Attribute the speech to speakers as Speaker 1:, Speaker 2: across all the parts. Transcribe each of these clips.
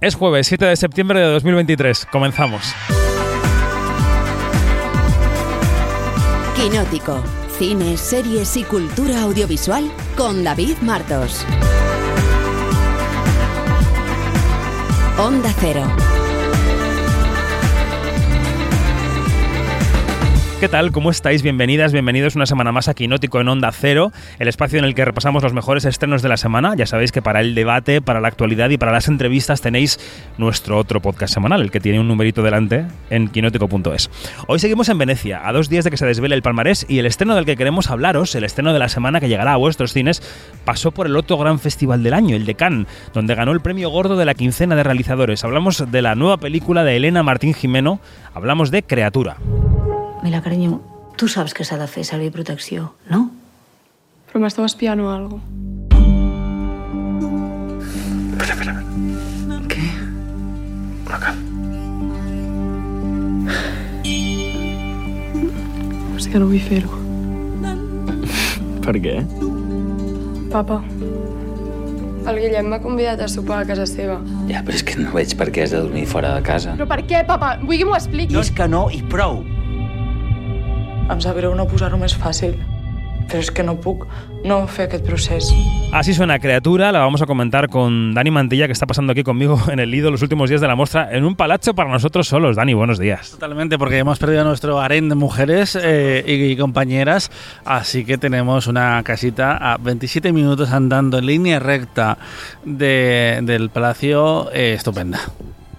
Speaker 1: Es jueves 7 de septiembre de 2023. Comenzamos.
Speaker 2: Quinótico. Cine, series y cultura audiovisual con David Martos. Onda Cero.
Speaker 1: ¿Qué tal? ¿Cómo estáis? Bienvenidas, bienvenidos una semana más a Quinótico en Onda Cero, el espacio en el que repasamos los mejores estrenos de la semana. Ya sabéis que para el debate, para la actualidad y para las entrevistas tenéis nuestro otro podcast semanal, el que tiene un numerito delante en quinótico.es. Hoy seguimos en Venecia, a dos días de que se desvele el palmarés y el estreno del que queremos hablaros, el estreno de la semana que llegará a vuestros cines, pasó por el otro gran festival del año, el de Cannes, donde ganó el premio gordo de la quincena de realizadores. Hablamos de la nueva película de Elena Martín Jimeno, hablamos de Creatura.
Speaker 3: Mira, carinyo, tu saps que s'ha de fer servir protecció, no?
Speaker 4: Però m'esteu espiant o algo.
Speaker 5: Espera, espera.
Speaker 3: Què?
Speaker 5: Una cap.
Speaker 4: És que no vull fer-ho.
Speaker 5: Per què?
Speaker 4: Papa, el Guillem m'ha convidat a sopar a casa seva.
Speaker 6: Ja, però és que no veig per què has de dormir fora de casa.
Speaker 4: Però per què, papa? Vull que m'ho expliquis.
Speaker 6: és que no i prou.
Speaker 7: Em sap greu no posar-ho més fàcil, però és que no puc no fer aquest procés.
Speaker 1: Así suena Criatura, la vamos a comentar con Dani Mantilla, que está pasando aquí conmigo en el Lido los últimos días de la muestra, en un palacio para nosotros solos. Dani, buenos días.
Speaker 8: Totalmente, porque hemos perdido nuestro harén de mujeres eh, y, y compañeras, así que tenemos una casita a 27 minutos andando en línea recta de- del palacio, eh, estupenda.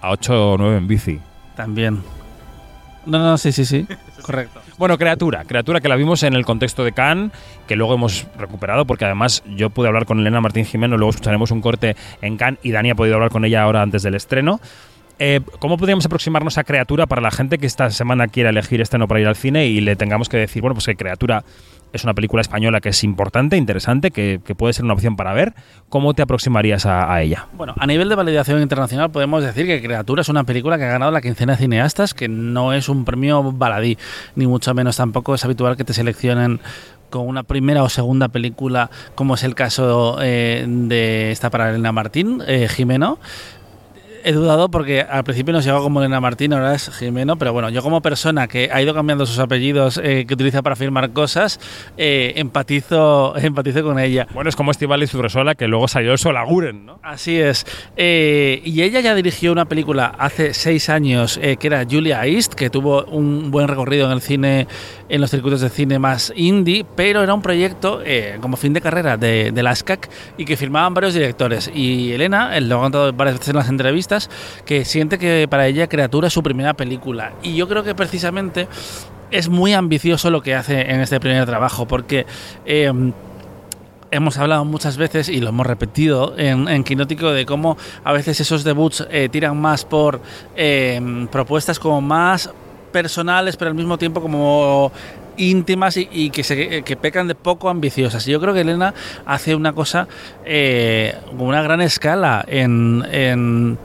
Speaker 1: A 8 o 9 en bici.
Speaker 8: También. No, no, sí, sí, sí, correcto.
Speaker 1: Bueno, Criatura, Criatura que la vimos en el contexto de Cannes, que luego hemos recuperado, porque además yo pude hablar con Elena Martín Jimeno, luego escucharemos un corte en Cannes y Dani ha podido hablar con ella ahora antes del estreno. Eh, ¿Cómo podríamos aproximarnos a Criatura para la gente que esta semana quiera elegir estreno para ir al cine y le tengamos que decir, bueno, pues que Criatura es una película española que es importante, interesante, que, puede ser una opción para ver? ¿Cómo te aproximarías a, ella?
Speaker 8: Bueno, a nivel de validación internacional podemos decir que Criatura es una película que ha ganado la quincena de cineastas, que no es un premio baladí, ni mucho menos tampoco es habitual que te seleccionen con una primera o segunda película, como es el caso eh, de esta para Elena Martín, eh, Jimeno. He dudado porque al principio nos llegó como Elena Martín, ahora es Jimeno, pero bueno, yo como persona que ha ido cambiando sus apellidos eh, que utiliza para firmar cosas, eh, empatizo, empatizo con ella.
Speaker 1: Bueno, es como Estivaliz Urresola, que luego salió el Solaguren, ¿no?
Speaker 8: Así es. Eh, y ella ya dirigió una película hace seis años que era Julia East, que tuvo un buen recorrido en el cine, en los circuitos de cine más indie, pero era un proyecto como fin de carrera de, de la SCAC y que firmaban varios directores. Y Elena, lo ha contado varias veces en las entrevistas, que siente que para ella Criatura es su primera película. Y yo creo que precisamente es muy ambicioso lo que hace en este primer trabajo, porque... eh, hemos hablado muchas veces y lo hemos repetido en, en Quinótico de cómo a veces esos debuts eh, tiran más por eh, propuestas como más personales, pero al mismo tiempo como íntimas y, que, se, que pecan de poco ambiciosas. Y yo creo que Elena hace una cosa eh, una gran escala en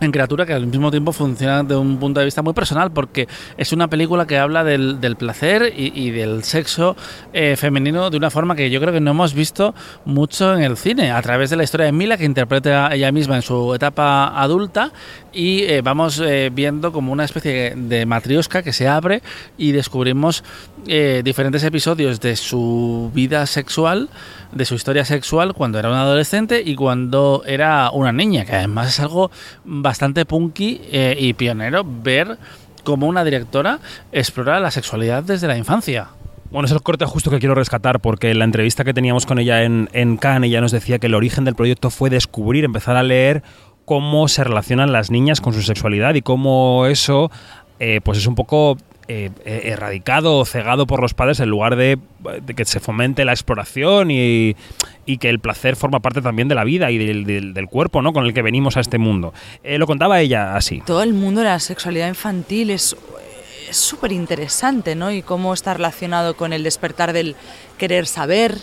Speaker 8: en criatura que al mismo tiempo funciona de un punto de vista muy personal porque es una película que habla del, placer y, del sexo eh, femenino de una forma que yo creo que no hemos visto mucho en el cine a través de la historia de Mila que interpreta ella misma en su etapa adulta y eh, vamos eh, viendo como una especie de matriosca que se abre y descubrimos diferentes episodios de su vida sexual de su historia sexual cuando era una adolescente y cuando era una niña, que además es algo bastante punky eh, y pionero ver cómo una directora explora la sexualidad desde la infancia.
Speaker 1: Bueno, es el corte justo que quiero rescatar porque en la entrevista que teníamos con ella en, Cannes ella nos decía que el origen del proyecto fue descubrir, empezar a leer cómo se relacionan las niñas con su sexualidad y cómo eso eh, pues es un poco eh, erradicado o cegado por los padres en lugar de, que se fomente la exploración y, que el placer forma parte también de la vida y del, cuerpo ¿no? con el que venimos a este mundo. Eh, lo contaba ella así.
Speaker 9: Todo el mundo de la sexualidad infantil es es súper interesante, ¿no? Y cómo está relacionado con el despertar del querer saber.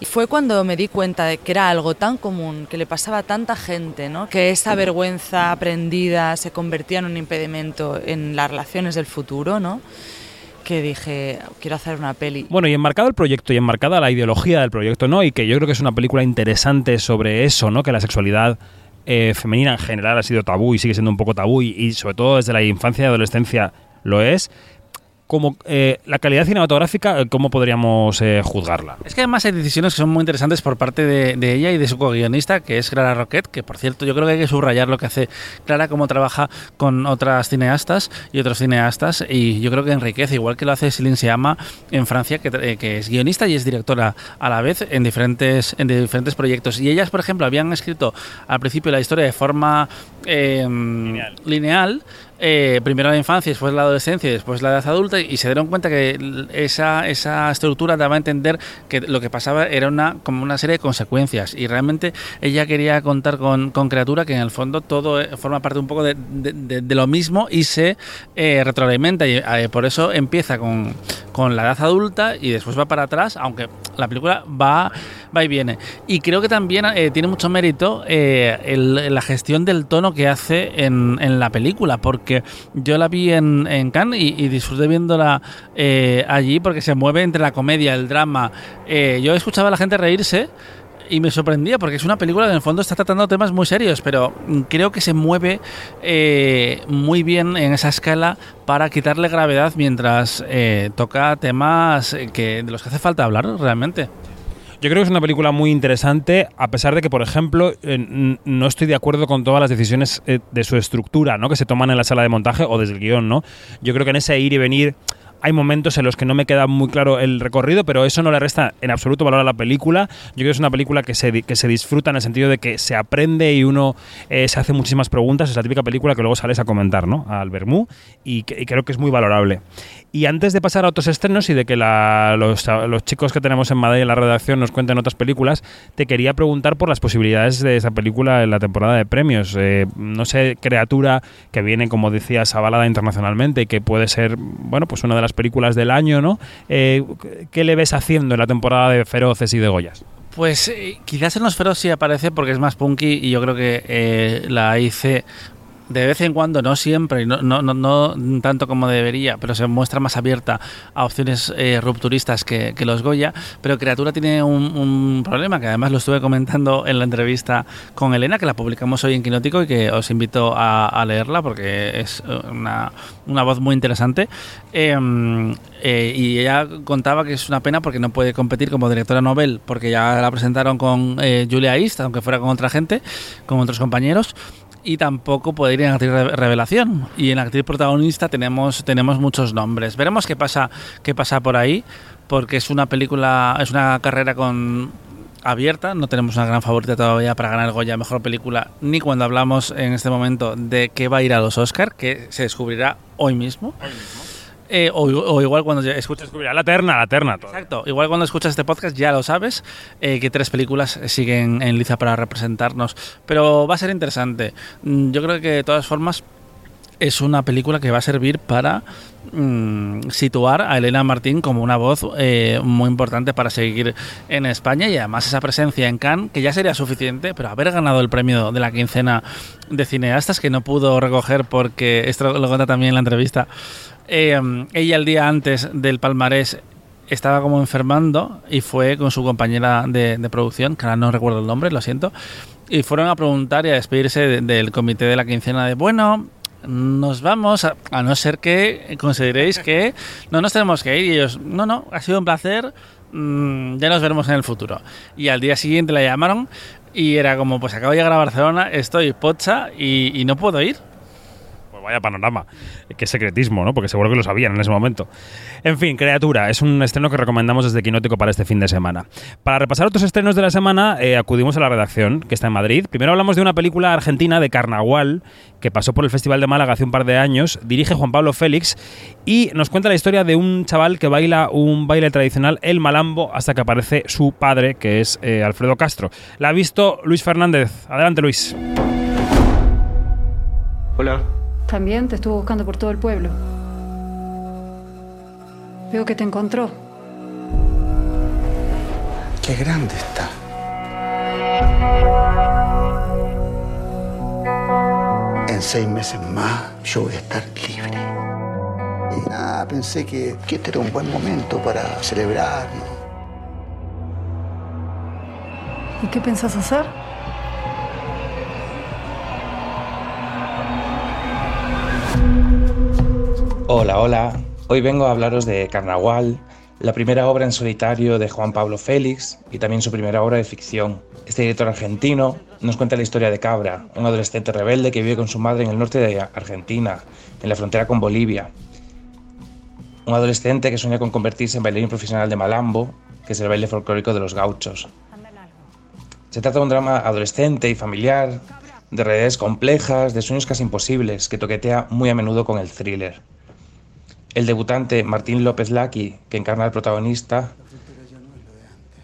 Speaker 9: Y fue cuando me di cuenta de que era algo tan común, que le pasaba a tanta gente, ¿no? Que esa vergüenza aprendida se convertía en un impedimento en las relaciones del futuro, ¿no? que dije, quiero hacer una peli.
Speaker 1: Bueno, y enmarcado el proyecto y enmarcada la ideología del proyecto, ¿no? Y que yo creo que es una película interesante sobre eso, ¿no? Que la sexualidad eh, femenina en general ha sido tabú y sigue siendo un poco tabú y, y sobre todo desde la infancia y adolescencia lo es, como eh, la calidad cinematográfica, eh, ¿cómo podríamos eh, juzgarla?
Speaker 8: Es que además hay decisiones que son muy interesantes por parte de, de ella y de su co-guionista, que es Clara Roquette, que por cierto yo creo que hay que subrayar lo que hace Clara, cómo trabaja con otras cineastas y otros cineastas, y yo creo que enriquece, igual que lo hace Céline Sciamma en Francia, que, eh, que es guionista y es directora a la vez en diferentes, en diferentes proyectos. Y ellas, por ejemplo, habían escrito al principio la historia de forma lineal eh, primero la infancia, después la adolescencia y después la edad adulta y se dieron cuenta que esa, esa estructura daba a entender que lo que pasaba era una como una serie de consecuencias. Y realmente ella quería contar con, con criatura que en el fondo todo eh, forma parte un poco de, de- lo mismo y se eh, retroalimenta. Y por eso empieza con, con la edad adulta y después va para atrás aunque la película va, va y viene y creo que también eh, tiene mucho mérito eh, la gestión del tono que hace en, la película porque yo la vi en, Cannes y, disfruté viéndola eh, allí porque se mueve entre la comedia, el drama. Eh, yo escuchaba a la gente reírse y me sorprendía porque es una película que en el fondo está tratando temas muy serios, pero creo que se mueve muy bien en esa escala para quitarle gravedad mientras eh, toca temas que, de los que hace falta hablar realmente.
Speaker 1: Yo creo que es una película muy interesante, a pesar de que, por ejemplo, eh, no estoy de acuerdo con todas las decisiones eh, de su estructura, ¿no? Que se toman en la sala de montaje o desde el guion, ¿no? Yo creo que en ese ir y venir hay momentos en los que no me queda muy claro el recorrido, pero eso no le resta en absoluto valor a la película. Yo creo que es una película que se, que se disfruta en el sentido de que se aprende y uno eh, se hace muchísimas preguntas. Es la típica película que luego sales a comentar, ¿no? Al Bermú y creo que es muy valorable. Y antes de pasar a otros estrenos y de que la- los, chicos que tenemos en Madrid en la redacción nos cuenten otras películas, te quería preguntar por las posibilidades de esa película en la temporada de premios. Eh, no sé, criatura que viene, como decías, avalada internacionalmente y que puede ser, bueno, pues una de las películas del año, ¿no? Eh, ¿Qué le ves haciendo en la temporada de Feroces y de Goyas?
Speaker 8: Pues eh, quizás en los feroz sí aparece porque es más punky y yo creo que la IC de vez en cuando, no siempre, no, no, no, no tanto como debería, pero se muestra más abierta a opciones eh, rupturistas que, que los Goya. Pero Criatura tiene un, un problema que además lo estuve comentando en la entrevista con Elena, que la publicamos hoy en Quinótico y que os invito a, a leerla porque es eh, una, una voz muy interesante. Eh, eh, y ella contaba que es una pena porque no puede competir como directora Nobel porque ya la presentaron con eh, Julia East, aunque fuera con otra gente, con otros compañeros y tampoco puede ir en actriz re- revelación. Y en actriz protagonista tenemos tenemos muchos nombres. Veremos qué pasa qué pasa por ahí porque es una película es una carrera con abierta. No tenemos una gran favorita todavía para ganar Goya mejor película ni cuando hablamos en este momento de que va a ir a los Oscar que se descubrirá hoy mismo, Eh, o, o igual cuando ya escuches
Speaker 1: La terna, la terna. todo.
Speaker 8: Exacto. Igual cuando escuchas este podcast ya lo sabes, eh, que tres películas siguen en liza para representarnos. Pero va a ser interesante. Mm, Yo creo que de todas formas es una película que va a servir para mm, situar a Elena Martín como una voz eh, muy importante para seguir en España y además esa presencia en Cannes, que ya sería suficiente, pero haber ganado el premio de la quincena de cineastas que no pudo recoger porque esto lo cuenta también en la entrevista. Eh, ella el día antes del palmarés estaba como enfermando y fue con su compañera de, producción, que ahora no recuerdo el nombre, lo siento, y fueron a preguntar y a despedirse de- del comité de la quincena de, bueno, nos vamos, a, no ser que consideréis que no nos tenemos que ir. Y ellos, no, no, ha sido un placer, mm, ya nos veremos en el futuro. Y al día siguiente la llamaron y era como, pues acabo de llegar a Barcelona, estoy pocha y no puedo ir.
Speaker 1: Vaya panorama. Qué secretismo, ¿no? Porque seguro que lo sabían en ese momento. En fin, Criatura es un estreno que recomendamos desde Quinótico para este fin de semana. Para repasar otros estrenos de la semana, eh, acudimos a la redacción, que está en Madrid. Primero hablamos de una película argentina de Carnaval, que pasó por el Festival de Málaga hace un par de años. Dirige Juan Pablo Félix y nos cuenta la historia de un chaval que baila un baile tradicional, el malambo, hasta que aparece su padre, que es eh, Alfredo Castro. La ha visto Luis Fernández. Adelante, Luis.
Speaker 5: Hola.
Speaker 10: También te estuvo buscando por todo el pueblo. Veo que te encontró.
Speaker 11: Qué grande está. En seis meses más yo voy a estar libre. Y nada, pensé que, que este era un buen momento para celebrar. ¿no?
Speaker 10: ¿Y qué pensás hacer?
Speaker 12: Hola, hola. Hoy vengo a hablaros de Carnaval, la primera obra en solitario de Juan Pablo Félix y también su primera obra de ficción. Este director argentino nos cuenta la historia de Cabra, un adolescente rebelde que vive con su madre en el norte de Argentina, en la frontera con Bolivia. Un adolescente que sueña con convertirse en bailarín profesional de Malambo, que es el baile folclórico de los gauchos. Se trata de un drama adolescente y familiar, de realidades complejas, de sueños casi imposibles, que toquetea muy a menudo con el thriller. El debutante Martín López Laki, que encarna al protagonista,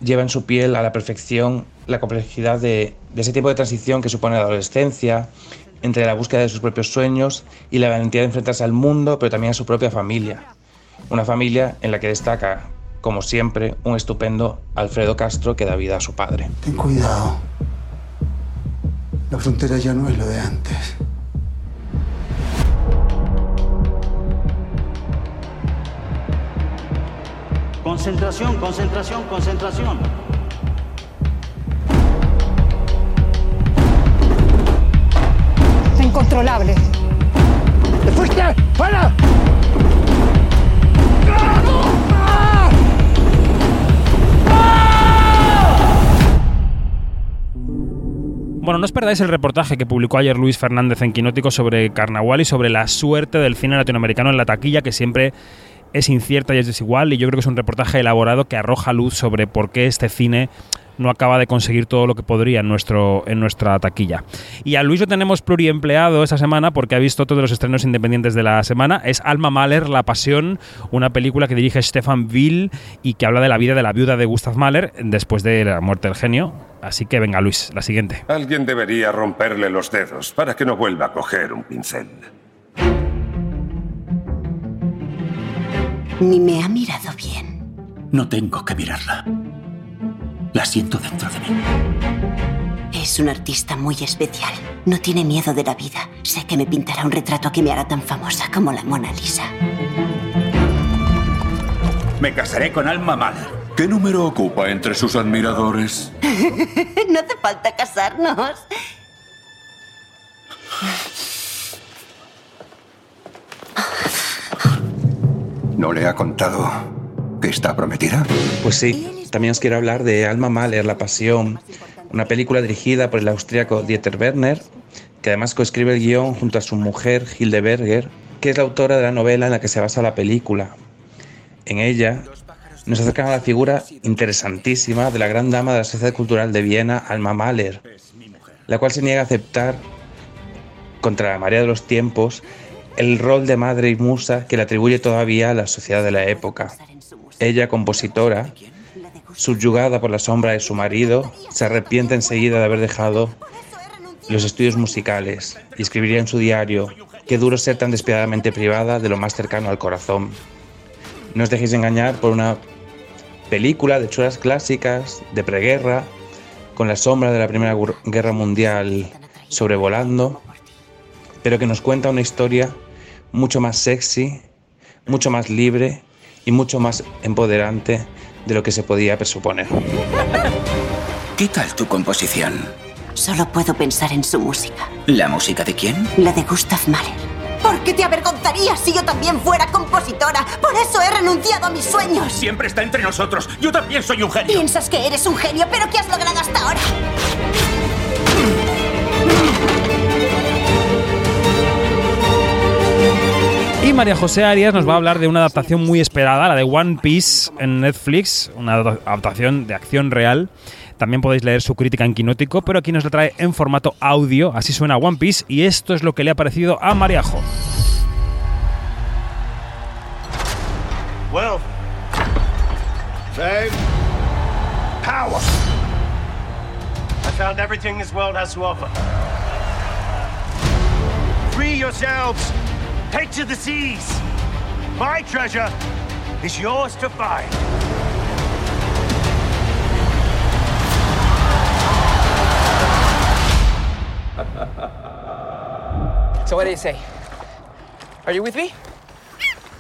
Speaker 12: lleva en su piel a la perfección la complejidad de, de ese tiempo de transición que supone la adolescencia, entre la búsqueda de sus propios sueños y la valentía de enfrentarse al mundo, pero también a su propia familia. Una familia en la que destaca, como siempre, un estupendo Alfredo Castro que da vida a su padre.
Speaker 11: Ten cuidado. La frontera ya no es lo de antes.
Speaker 13: Concentración, concentración, concentración.
Speaker 10: Es incontrolable.
Speaker 11: ¿Te fuiste? ¡Para!
Speaker 1: Bueno, no os perdáis el reportaje que publicó ayer Luis Fernández en Quinótico sobre Carnaval y sobre la suerte del cine latinoamericano en la taquilla, que siempre es incierta y es desigual. Y yo creo que es un reportaje elaborado que arroja luz sobre por qué este cine no acaba de conseguir todo lo que podría en, nuestro, en nuestra taquilla. Y a Luis lo tenemos pluriempleado esta semana porque ha visto todos los estrenos independientes de la semana. Es Alma Mahler, La Pasión, una película que dirige Stefan Will y que habla de la vida de la viuda de Gustav Mahler después de la muerte del genio. Así que venga Luis, la siguiente.
Speaker 14: Alguien debería romperle los dedos para que no vuelva a coger un pincel.
Speaker 15: Ni me ha mirado bien.
Speaker 16: No tengo que mirarla. La siento dentro de mí.
Speaker 15: Es un artista muy especial. No tiene miedo de la vida. Sé que me pintará un retrato que me hará tan famosa como la Mona Lisa.
Speaker 16: Me casaré con Alma Mahler.
Speaker 17: ¿Qué número ocupa entre sus admiradores?
Speaker 15: no hace falta casarnos.
Speaker 17: ¿No le ha contado que está prometida?
Speaker 12: Pues sí, también os quiero hablar de Alma Mahler, La Pasión, una película dirigida por el austríaco Dieter Werner, que además coescribe el guion junto a su mujer Hilde Berger, que es la autora de la novela en la que se basa la película. En ella nos acercan a la figura interesantísima de la gran dama de la Sociedad Cultural de Viena, Alma Mahler, la cual se niega a aceptar, contra la marea de los tiempos, el rol de madre y musa que le atribuye todavía a la sociedad de la época. Ella, compositora, subyugada por la sombra de su marido, se arrepiente enseguida de haber dejado los estudios musicales y escribiría en su diario, qué duro ser tan despiadadamente privada de lo más cercano al corazón. No os dejéis engañar por una película de chulas clásicas, de preguerra, con la sombra de la Primera Guerra Mundial sobrevolando, pero que nos cuenta una historia mucho más sexy, mucho más libre y mucho más empoderante de lo que se podía presuponer.
Speaker 16: ¿Qué tal tu composición?
Speaker 15: Solo puedo pensar en su música.
Speaker 16: ¿La música de quién?
Speaker 15: La de Gustav Mahler. ¿Por qué te avergonzarías si yo también fuera compositora? Por eso he renunciado a mis sueños.
Speaker 16: Siempre está entre nosotros. Yo también soy un genio.
Speaker 15: Piensas que eres un genio, pero ¿qué has logrado hasta ahora?
Speaker 1: Y María José Arias nos va a hablar de una adaptación muy esperada, la de One Piece en Netflix, una adaptación de acción real. También podéis leer su crítica en Quinótico, pero aquí nos la trae en formato audio, así suena One Piece, y esto es lo que le ha parecido a Mariajo.
Speaker 18: Well, fame, power. I found everything this world has to offer. Free yourselves. Take to the seas. My treasure is yours to find.
Speaker 19: So what do you say? Are you with me?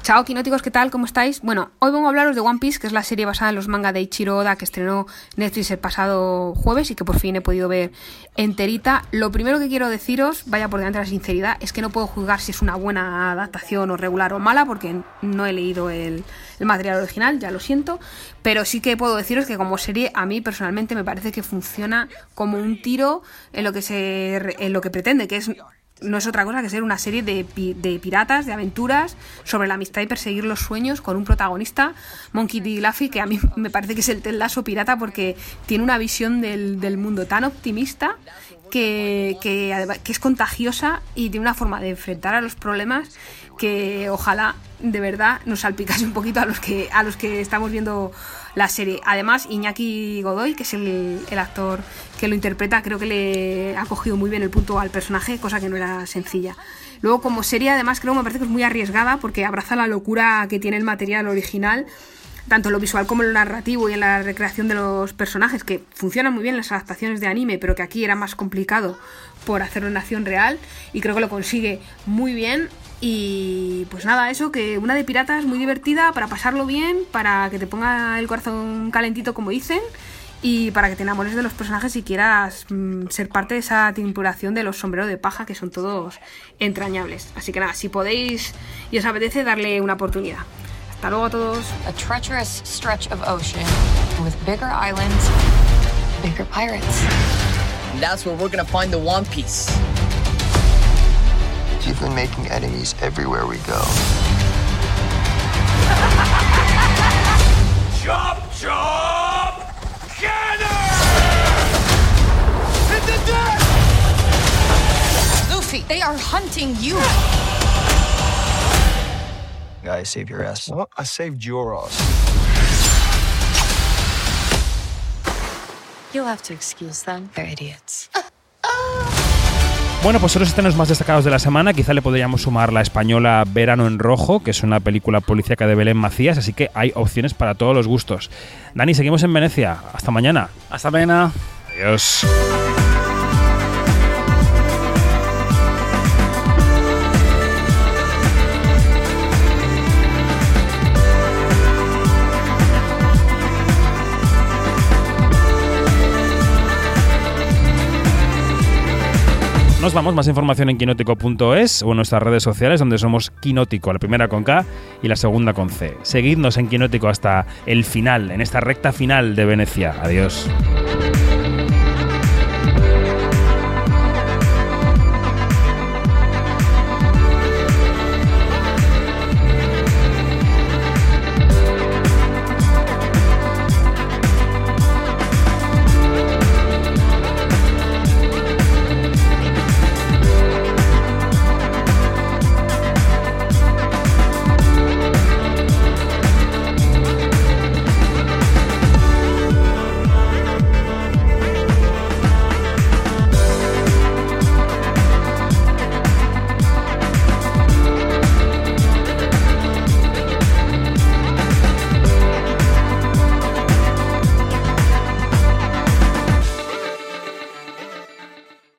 Speaker 19: Chao, quinóticos, ¿qué tal? ¿Cómo estáis? Bueno, hoy vengo a hablaros de One Piece, que es la serie basada en los manga de Ichiro Oda que estrenó Netflix el pasado jueves y que por fin he podido ver enterita. Lo primero que quiero deciros, vaya por delante de la sinceridad, es que no puedo juzgar si es una buena adaptación o regular o mala, porque no he leído el, el material original, ya lo siento, pero sí que puedo deciros que como serie a mí personalmente me parece que funciona como un tiro en lo que se en lo que pretende, que es no es otra cosa que ser una serie de, de, piratas, de aventuras, sobre la amistad y perseguir los sueños con un protagonista, Monkey D. Luffy, que a mí me parece que es el Ted pirata porque tiene una visión del, del mundo tan optimista que, es contagiosa y tiene una forma de enfrentar a los problemas que ojalá de verdad nos salpicase un poquito a los que, a los que estamos viendo la serie. Además, Iñaki Godoy, que es el, el, actor que lo interpreta, creo que le ha cogido muy bien el punto al personaje, cosa que no era sencilla. Luego, como serie, además, creo me parece que es muy arriesgada porque abraza la locura que tiene el material original tanto en lo visual como en lo narrativo y en la recreación de los personajes, que funcionan muy bien en las adaptaciones de anime, pero que aquí era más complicado por hacerlo en acción real, y creo que lo consigue muy bien. Y pues nada, eso, que una de piratas muy divertida para pasarlo bien, para que te ponga el corazón calentito, como dicen, y para que te enamores de los personajes y quieras mm, ser parte de esa tripulación de los sombreros de paja, que son todos entrañables. Así que nada, si podéis y os apetece, darle una oportunidad. Hasta luego a todos.
Speaker 20: A treacherous stretch of ocean with bigger islands, bigger pirates.
Speaker 21: And that's where we're gonna find the One Piece.
Speaker 22: You've been making enemies everywhere we go.
Speaker 18: chop, chop! Cannon! Hit the deck!
Speaker 20: Luffy, they are hunting you.
Speaker 22: I saved your ass. I saved your ass.
Speaker 20: You'll have to excuse them. They're idiots.
Speaker 1: Bueno, pues son los estrenos más destacados de la semana. Quizá le podríamos sumar la española Verano en Rojo, que es una película policíaca de Belén Macías, así que hay opciones para todos los gustos. Dani, seguimos en Venecia. Hasta mañana.
Speaker 8: Hasta mañana.
Speaker 1: Adiós. Nos vamos, más información en quinótico.es o en nuestras redes sociales donde somos Quinótico, la primera con K y la segunda con C. Seguidnos en Quinótico hasta el final, en esta recta final de Venecia. Adiós.